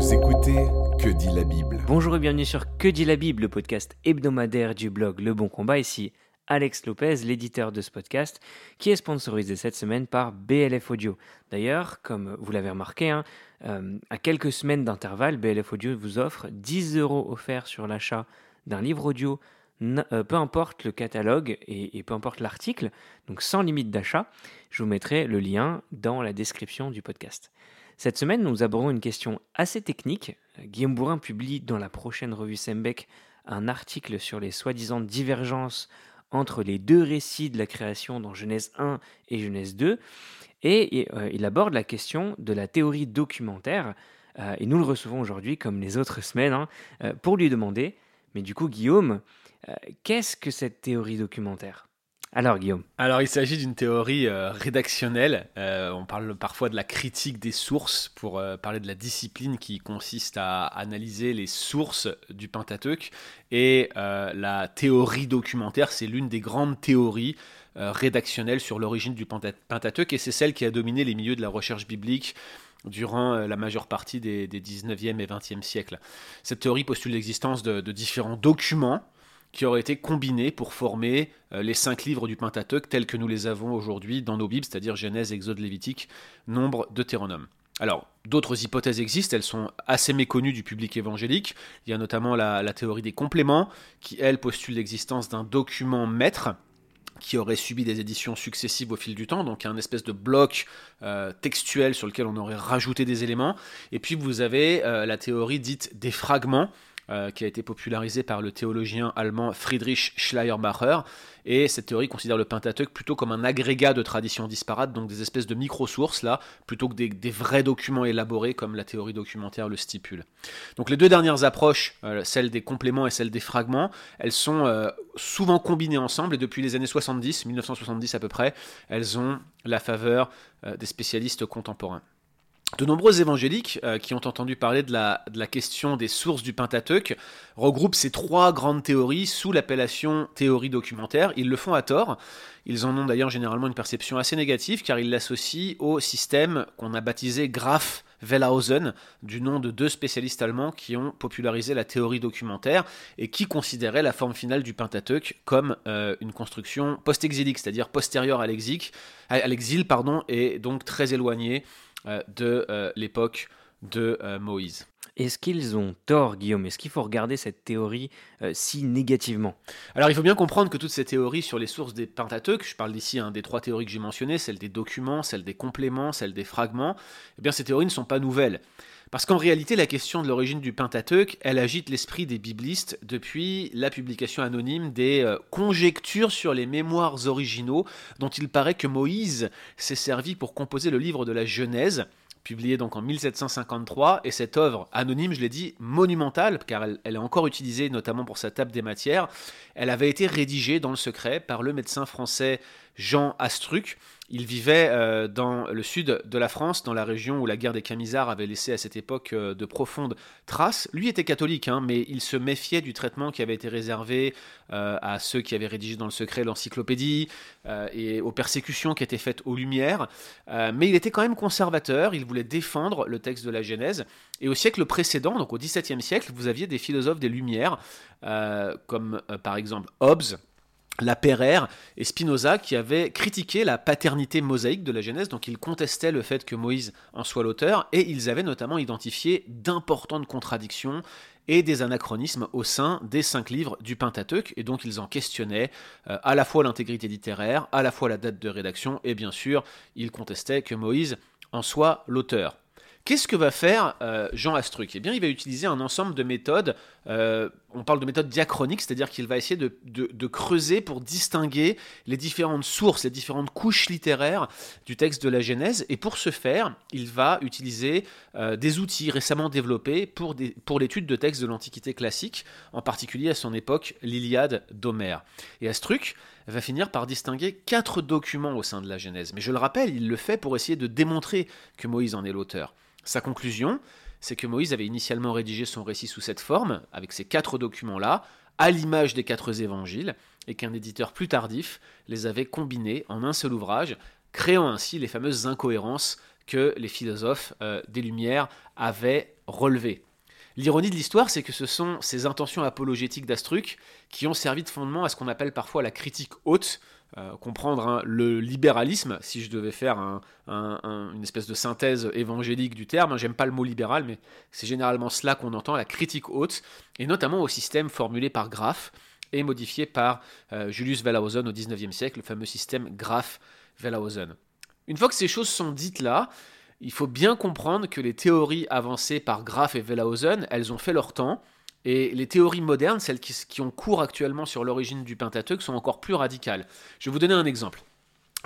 Écoutez Que dit la Bible Bonjour et bienvenue sur Que dit la Bible, le podcast hebdomadaire du blog Le Bon Combat. Ici Alex Lopez, l'éditeur de ce podcast, qui est sponsorisé cette semaine par BLF Audio. D'ailleurs, comme vous l'avez remarqué, hein, euh, à quelques semaines d'intervalle, BLF Audio vous offre 10 euros offerts sur l'achat d'un livre audio, euh, peu importe le catalogue et peu importe l'article, donc sans limite d'achat. Je vous mettrai le lien dans la description du podcast. Cette semaine, nous abordons une question assez technique. Guillaume Bourrin publie dans la prochaine revue Sembec un article sur les soi-disant divergences entre les deux récits de la création dans Genèse 1 et Genèse 2, et, euh, il aborde la question de la théorie documentaire, euh, et nous le recevons aujourd'hui, comme les autres semaines, hein, euh, pour lui demander, mais du coup Guillaume, qu'est-ce que cette théorie documentaire? Alors Guillaume. Alors il s'agit d'une théorie euh, rédactionnelle. Euh, on parle parfois de la critique des sources pour euh, parler de la discipline qui consiste à analyser les sources du Pentateuque. Et la théorie documentaire, c'est l'une des grandes théories rédactionnelles sur l'origine du Pentateuque et c'est celle qui a dominé les milieux de la recherche biblique durant la majeure partie des, 19e et 20e siècles. Cette théorie postule l'existence de différents documents qui auraient été combinés pour former euh, les cinq livres du Pentateuque tels que nous les avons aujourd'hui dans nos Bibles, c'est-à-dire Genèse, Exode, Lévitique, Nombre, Deutéronome. Alors, d'autres hypothèses existent, elles sont assez méconnues du public évangélique. Il y a notamment la, théorie des compléments, qui, elle, postule l'existence d'un document maître qui aurait subi des éditions successives au fil du temps, donc un espèce de bloc euh, textuel sur lequel on aurait rajouté des éléments. Et puis vous avez euh, la théorie dite des fragments, euh, qui a été popularisé par le théologien allemand Friedrich Schleiermacher. Et cette théorie considère le Pentateuque plutôt comme un agrégat de traditions disparates, donc des espèces de micro-sources, là, plutôt que des, vrais documents élaborés comme la théorie documentaire le stipule. Donc les deux dernières approches, euh, celle des compléments et celle des fragments, elles sont euh, souvent combinées ensemble, et depuis les années 70, 1970 à peu près, elles ont la faveur des spécialistes contemporains. De nombreux évangéliques euh, qui ont entendu parler de la, question des sources du Pentateuque regroupent ces trois grandes théories sous l'appellation théorie documentaire. Ils le font à tort. Ils en ont d'ailleurs généralement une perception assez négative car ils l'associent au système qu'on a baptisé Graf Wellhausen, du nom de deux spécialistes allemands qui ont popularisé la théorie documentaire et qui considéraient la forme finale du Pentateuque comme euh, une construction post-exilique, c'est-à-dire postérieure à l'exil, et donc très éloignée de euh, l'époque de euh, Moïse. Est-ce qu'ils ont tort, Guillaume? Est-ce qu'il faut regarder cette théorie si négativement? Alors il faut bien comprendre que toutes ces théories sur les sources des Pentateuques, je parle d'ici hein, des trois théories que j'ai mentionnées, celle des documents, celle des compléments, celle des fragments, eh bien ces théories ne sont pas nouvelles. Parce qu'en réalité, la question de l'origine du Pentateuque, elle agite l'esprit des biblistes depuis la publication anonyme des euh, conjectures sur les mémoires originaux dont il paraît que Moïse s'est servi pour composer le livre de la Genèse, publié donc en 1753, et cette œuvre anonyme, je l'ai dit, monumentale, car elle, elle, est encore utilisée notamment pour sa table des matières, elle avait été rédigée dans le secret par le médecin français Jean Astruc, il vivait euh, dans le sud de la France, dans la région où la guerre des Camisards avait laissé à cette époque euh, de profondes traces. Lui était catholique, hein, mais il se méfiait du traitement qui avait été réservé euh, à ceux qui avaient rédigé dans le secret l'encyclopédie et aux persécutions qui étaient faites aux Lumières. mais il était quand même conservateur, il voulait défendre le texte de la Genèse. Et au siècle précédent, donc au XVIIe siècle, vous aviez des philosophes des Lumières, comme par exemple Hobbes, la et Spinoza qui avaient critiqué la paternité mosaïque de la Genèse, donc ils contestaient le fait que Moïse en soit l'auteur, et ils avaient notamment identifié d'importantes contradictions et des anachronismes au sein des cinq livres du Pentateuque, et donc ils en questionnaient euh, à la fois l'intégrité littéraire, à la fois la date de rédaction, et bien sûr, ils contestaient que Moïse en soit l'auteur. Qu'est-ce que va faire euh, Jean Astruc? Eh bien, il va utiliser un ensemble de méthodes. Euh, on parle de méthodes diachroniques, c'est-à-dire qu'il va essayer de, creuser pour distinguer les différentes sources, les différentes couches littéraires du texte de la Genèse. Et pour ce faire, il va utiliser euh, des outils récemment développés pour, pour l'étude de textes de l'Antiquité classique, en particulier à son époque, l'Iliade d'Homère. Et Astruc va finir par distinguer quatre documents au sein de la Genèse. Mais je le rappelle, il le fait pour essayer de démontrer que Moïse en est l'auteur. Sa conclusion, c'est que Moïse avait initialement rédigé son récit sous cette forme, avec ces quatre documents-là, à l'image des quatre évangiles, et qu'un éditeur plus tardif les avait combinés en un seul ouvrage, créant ainsi les fameuses incohérences que les philosophes euh, des Lumières avaient relevé. L'ironie de l'histoire, c'est que ce sont ces intentions apologétiques d'Astruc qui ont servi de fondement à ce qu'on appelle parfois la critique haute, euh, comprendre hein, le libéralisme, si je devais faire une espèce de synthèse évangélique du terme, hein, j'aime pas le mot libéral, mais c'est généralement cela qu'on entend, la critique haute, et notamment au système formulé par Graff et modifié par euh, Julius Wellhausen au XIXe siècle, le fameux système Graff-Wellhausen. Une fois que ces choses sont dites là, il faut bien comprendre que les théories avancées par Graff et Wellhausen, elles ont fait leur temps, et les théories modernes, celles qui, ont cours actuellement sur l'origine du Pentateuque, sont encore plus radicales. Je vais vous donner un exemple.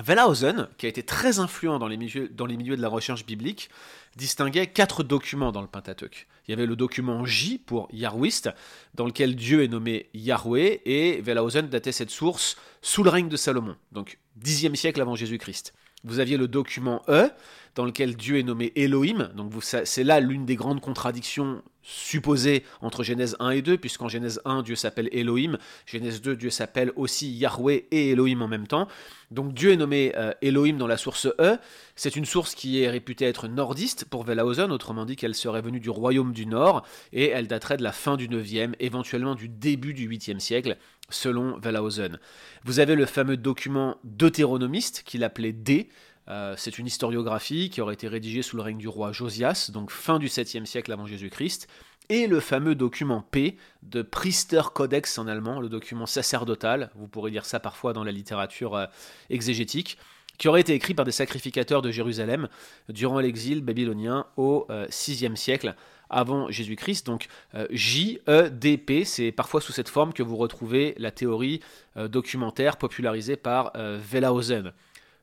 Wellhausen, qui a été très influent dans les, milieux, de la recherche biblique, distinguait quatre documents dans le Pentateuque. Il y avait le document J pour Yahwist, dans lequel Dieu est nommé Yahweh, et Wellhausen datait cette source sous le règne de Salomon, donc 10e siècle avant Jésus-Christ. Vous aviez le document E, dans lequel Dieu est nommé Elohim. Donc c'est là l'une des grandes contradictions supposées entre Genèse 1 et 2, puisqu'en Genèse 1, Dieu s'appelle Elohim, Genèse 2, Dieu s'appelle aussi Yahweh et Elohim en même temps. Donc Dieu est nommé euh, Elohim dans la source E. C'est une source qui est réputée être nordiste pour Wellhausen, autrement dit qu'elle serait venue du royaume du Nord, et elle daterait de la fin du 9e, éventuellement du début du 8e siècle, selon Wellhausen. Vous avez le fameux document deutéronomiste qu'il appelait D, euh, c'est une historiographie qui aurait été rédigée sous le règne du roi Josias, donc fin du 7e siècle avant Jésus-Christ, et le fameux document P de Priester Codex en allemand, le document sacerdotal, vous pourrez lire ça parfois dans la littérature euh, exégétique, qui aurait été écrit par des sacrificateurs de Jérusalem durant l'exil babylonien au 6e euh, siècle avant Jésus-Christ. Donc J, E, D, P, c'est parfois sous cette forme que vous retrouvez la théorie documentaire popularisée par Wellhausen.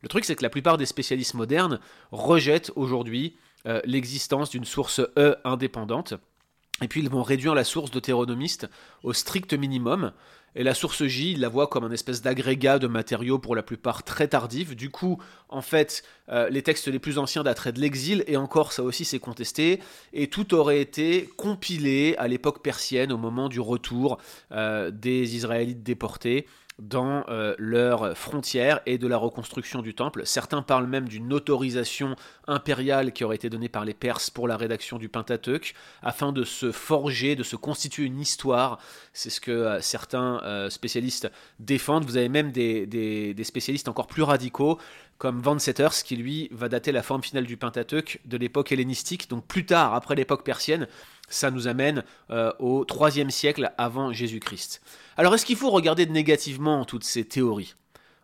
Le truc, c'est que la plupart des spécialistes modernes rejettent aujourd'hui euh, l'existence d'une source E indépendante. Et puis ils vont réduire la source deutéronomiste au strict minimum. Et la source J, ils la voient comme un espèce d'agrégat de matériaux pour la plupart très tardifs. Du coup, en fait, euh, les textes les plus anciens dateraient de l'exil, et encore ça aussi c'est contesté. Et tout aurait été compilé à l'époque persienne, au moment du retour euh, des Israélites déportés dans euh, leurs frontières et de la reconstruction du temple. Certains parlent même d'une autorisation impériale qui aurait été donnée par les Perses pour la rédaction du Pentateuque, afin de se forger, de se constituer une histoire. C'est ce que euh, certains euh, spécialistes défendent. Vous avez même des, spécialistes encore plus radicaux, comme Van Setters, qui lui va dater la forme finale du Pentateuque de l'époque hellénistique, donc plus tard, après l'époque persienne, ça nous amène euh, au 3 siècle avant Jésus-Christ. Alors est-ce qu'il faut regarder négativement toutes ces théories?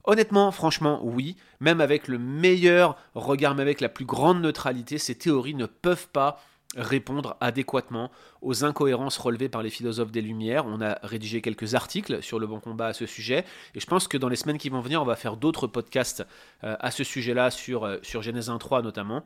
Honnêtement, franchement, oui. Même avec le meilleur regard, même avec la plus grande neutralité, ces théories ne peuvent pas répondre adéquatement aux incohérences relevées par les philosophes des Lumières. On a rédigé quelques articles sur le bon combat à ce sujet, et je pense que dans les semaines qui vont venir, on va faire d'autres podcasts euh, à ce sujet-là, sur, euh, sur Genèse 1.3 notamment.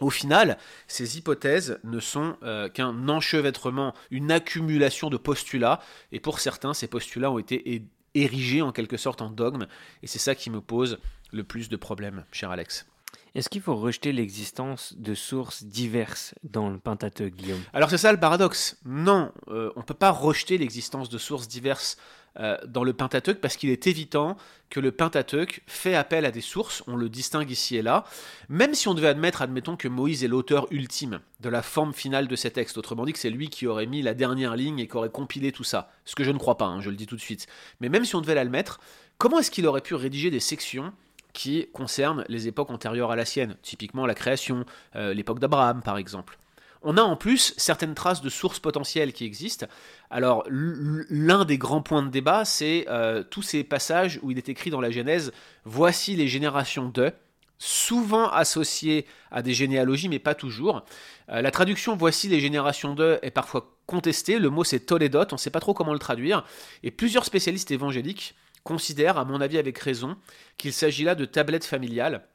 Au final, ces hypothèses ne sont euh, qu'un enchevêtrement, une accumulation de postulats, et pour certains, ces postulats ont été érigés en quelque sorte en dogme, et c'est ça qui me pose le plus de problèmes, cher Alex. Est-ce qu'il faut rejeter l'existence de sources diverses dans le Pentateuque, Guillaume? Alors c'est ça le paradoxe. Non, euh, on ne peut pas rejeter l'existence de sources diverses euh, dans le Pentateuque parce qu'il est évident que le Pentateuque fait appel à des sources, on le distingue ici et là, même si on devait admettre, admettons, que Moïse est l'auteur ultime de la forme finale de ces textes, autrement dit que c'est lui qui aurait mis la dernière ligne et qui aurait compilé tout ça, ce que je ne crois pas, hein, je le dis tout de suite, mais même si on devait l'admettre, comment est-ce qu'il aurait pu rédiger des sections qui concernent les époques antérieures à la sienne, typiquement la création, euh, l'époque d'Abraham par exemple on a en plus certaines traces de sources potentielles qui existent. Alors, l'un des grands points de débat, c'est euh, tous ces passages où il est écrit dans la Genèse Voici les générations de, souvent associés à des généalogies, mais pas toujours. Euh, la traduction Voici les générations de est parfois contestée. Le mot c'est Toledot, on ne sait pas trop comment le traduire. Et plusieurs spécialistes évangéliques considèrent, à mon avis avec raison, qu'il s'agit là de tablettes familiales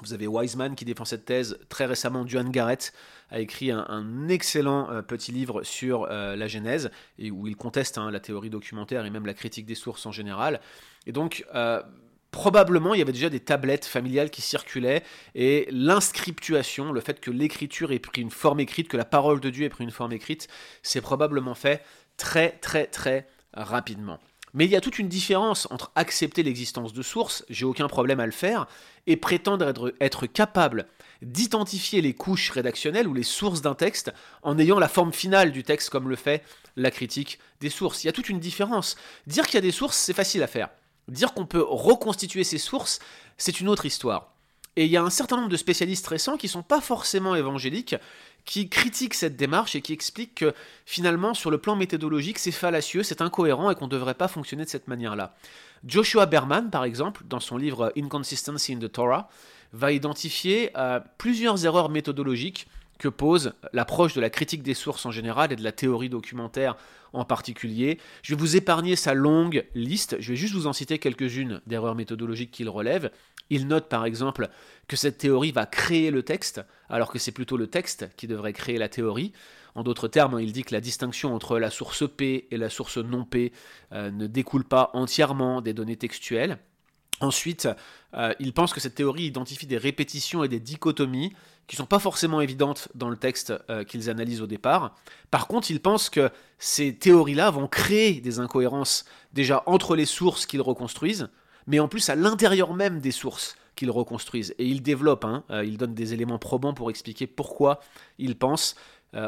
vous avez Wiseman qui défend cette thèse très récemment. Duane Garrett a écrit un, excellent euh, petit livre sur euh, la Genèse, où il conteste hein, la théorie documentaire et même la critique des sources en général. Et donc, euh, probablement, il y avait déjà des tablettes familiales qui circulaient, et l'inscriptuation, le fait que l'écriture ait pris une forme écrite, que la parole de Dieu ait pris une forme écrite, c'est probablement fait très, très, très rapidement. Mais il y a toute une différence entre accepter l'existence de sources, j'ai aucun problème à le faire, et prétendre être, capable d'identifier les couches rédactionnelles ou les sources d'un texte en ayant la forme finale du texte comme le fait la critique des sources. Il y a toute une différence. Dire qu'il y a des sources, c'est facile à faire. Dire qu'on peut reconstituer ces sources, c'est une autre histoire. Et il y a un certain nombre de spécialistes récents qui ne sont pas forcément évangéliques, qui critiquent cette démarche et qui expliquent que finalement, sur le plan méthodologique, c'est fallacieux, c'est incohérent et qu'on ne devrait pas fonctionner de cette manière-là. Joshua Berman, par exemple, dans son livre Inconsistency in the Torah, va identifier euh, plusieurs erreurs méthodologiques que pose l'approche de la critique des sources en général et de la théorie documentaire en particulier. Je vais vous épargner sa longue liste, je vais juste vous en citer quelques-unes d'erreurs méthodologiques qu'il relève. Il note par exemple que cette théorie va créer le texte, alors que c'est plutôt le texte qui devrait créer la théorie. En d'autres termes, il dit que la distinction entre la source P et la source non P euh, ne découle pas entièrement des données textuelles. Ensuite, euh, il pense que cette théorie identifie des répétitions et des dichotomies qui ne sont pas forcément évidentes dans le texte euh, qu'ils analysent au départ. Par contre, il pense que ces théories-là vont créer des incohérences déjà entre les sources qu'ils reconstruisent, mais en plus à l'intérieur même des sources qu'ils reconstruisent. Et il développe, hein, euh, il donne des éléments probants pour expliquer pourquoi il pense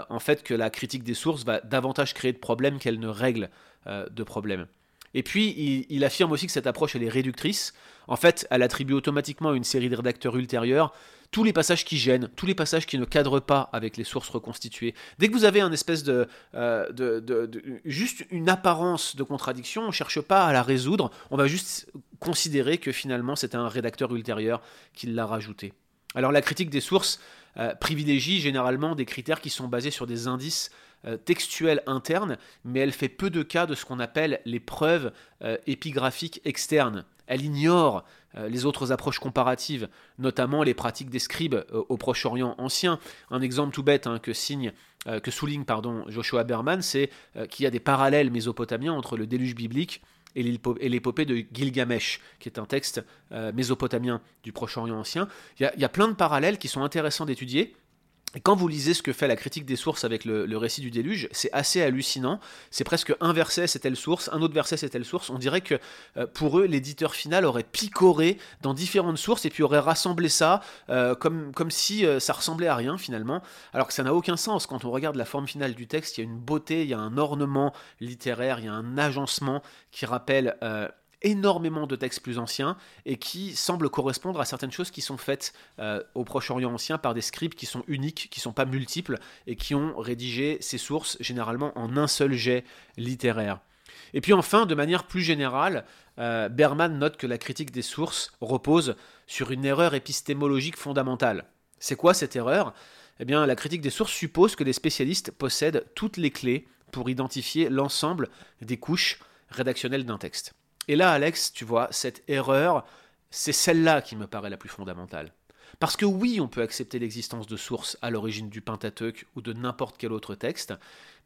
en fait que la critique des sources va davantage créer de problèmes qu'elle ne règle de problèmes. Et puis, il, affirme aussi que cette approche, elle est réductrice. En fait, elle attribue automatiquement à une série de rédacteurs ultérieurs tous les passages qui gênent, tous les passages qui ne cadrent pas avec les sources reconstituées. Dès que vous avez un espèce de, euh, juste une apparence de contradiction, on ne cherche pas à la résoudre, on va juste considérer que finalement c'est un rédacteur ultérieur qui l'a rajouté. Alors la critique des sources euh, privilégie généralement des critères qui sont basés sur des indices textuelle interne, mais elle fait peu de cas de ce qu'on appelle les preuves euh, épigraphiques externes. Elle ignore euh, les autres approches comparatives, notamment les pratiques des scribes au Proche-Orient ancien. Un exemple tout bête hein, que, signe, que souligne pardon, Joshua Berman, c'est qu'il y a des parallèles mésopotamiens entre le déluge biblique et l'épopée de Gilgamesh, qui est un texte mésopotamien du Proche-Orient ancien. Il y, a, plein de parallèles qui sont intéressants d'étudier, et quand vous lisez ce que fait la critique des sources avec le, récit du déluge, c'est assez hallucinant. C'est presque un verset c'est telle source, un autre verset c'est telle source. On dirait que euh, pour eux, l'éditeur final aurait picoré dans différentes sources et puis aurait rassemblé ça euh, comme, si euh, ça ressemblait à rien finalement. Alors que ça n'a aucun sens. Quand on regarde la forme finale du texte, il y a une beauté, il y a un ornement littéraire, il y a un agencement qui rappelle énormément de textes plus anciens et qui semblent correspondre à certaines choses qui sont faites euh, au Proche-Orient ancien par des scribes qui sont uniques, qui ne sont pas multiples et qui ont rédigé ces sources généralement en un seul jet littéraire. Et puis enfin, de manière plus générale, euh, Berman note que la critique des sources repose sur une erreur épistémologique fondamentale. C'est quoi cette erreur? Eh bien, la critique des sources suppose que les spécialistes possèdent toutes les clés pour identifier l'ensemble des couches rédactionnelles d'un texte. Et là, Alex, tu vois, cette erreur, c'est celle-là qui me paraît la plus fondamentale. Parce que oui, on peut accepter l'existence de sources à l'origine du Pentateuque ou de n'importe quel autre texte,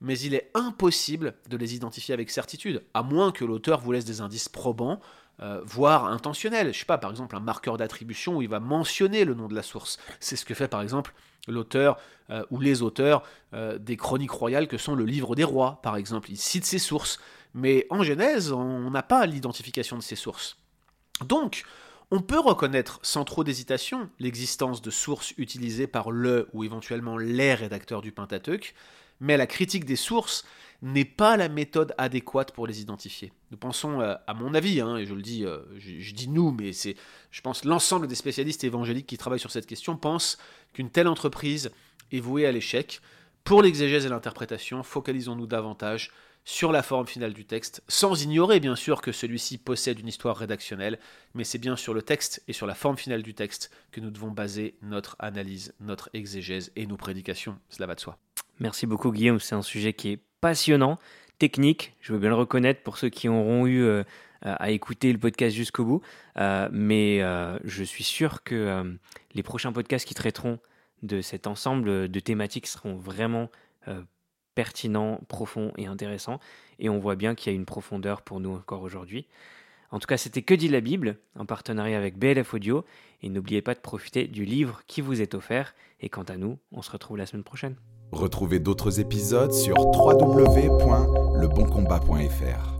mais il est impossible de les identifier avec certitude, à moins que l'auteur vous laisse des indices probants, euh, voire intentionnels. Je sais pas, par exemple, un marqueur d'attribution où il va mentionner le nom de la source. C'est ce que fait par exemple l'auteur euh, ou les auteurs euh, des chroniques royales que sont le livre des rois, par exemple. Il cite ses sources. Mais en Genèse, on n'a pas l'identification de ces sources. Donc, on peut reconnaître sans trop d'hésitation l'existence de sources utilisées par le ou éventuellement les rédacteurs du Pentateuque, mais la critique des sources n'est pas la méthode adéquate pour les identifier. Nous pensons, euh, à mon avis, hein, et je le dis, euh, je, dis nous, mais c'est, je pense, l'ensemble des spécialistes évangéliques qui travaillent sur cette question pensent qu'une telle entreprise est vouée à l'échec. Pour l'exégèse et l'interprétation, focalisons-nous davantage sur la forme finale du texte, sans ignorer bien sûr que celui-ci possède une histoire rédactionnelle, mais c'est bien sur le texte et sur la forme finale du texte que nous devons baser notre analyse, notre exégèse et nos prédications. Cela va de soi. Merci beaucoup Guillaume, c'est un sujet qui est passionnant, technique, je veux bien le reconnaître pour ceux qui auront eu euh, à écouter le podcast jusqu'au bout, euh, mais euh, je suis sûr que les prochains podcasts qui traiteront de cet ensemble de thématiques seront vraiment pertinent, profond et intéressant. Et on voit bien qu'il y a une profondeur pour nous encore aujourd'hui. En tout cas, c'était Que dit la Bible, en partenariat avec BLF Audio. Et n'oubliez pas de profiter du livre qui vous est offert. Et quant à nous, on se retrouve la semaine prochaine. Retrouvez d'autres épisodes sur www.leboncombat.fr.